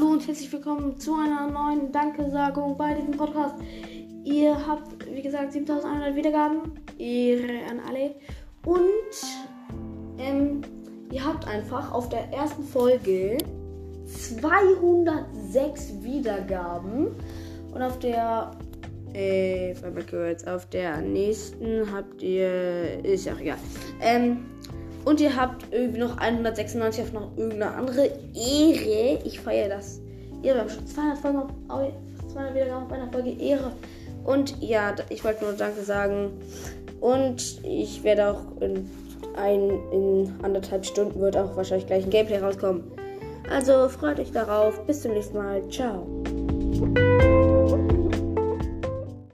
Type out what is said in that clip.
und herzlich willkommen zu einer neuen Dankesagung bei diesem Podcast. Ihr habt, wie gesagt, 7100 Wiedergaben. Ehre an alle. Und ähm, ihr habt einfach auf der ersten Folge 206 Wiedergaben. Und auf der, äh, auf der nächsten habt ihr, ist ja egal. Ähm, und ihr habt irgendwie noch 196 auf noch irgendeine andere Ehre. Ich feiere das. Ihr habt schon 200 Folgen auf, 200 Wiedergaben auf einer Folge Ehre. Und ja, ich wollte nur Danke sagen. Und ich werde auch in, ein, in anderthalb Stunden wird auch wahrscheinlich gleich ein Gameplay rauskommen. Also freut euch darauf. Bis zum nächsten Mal. Ciao.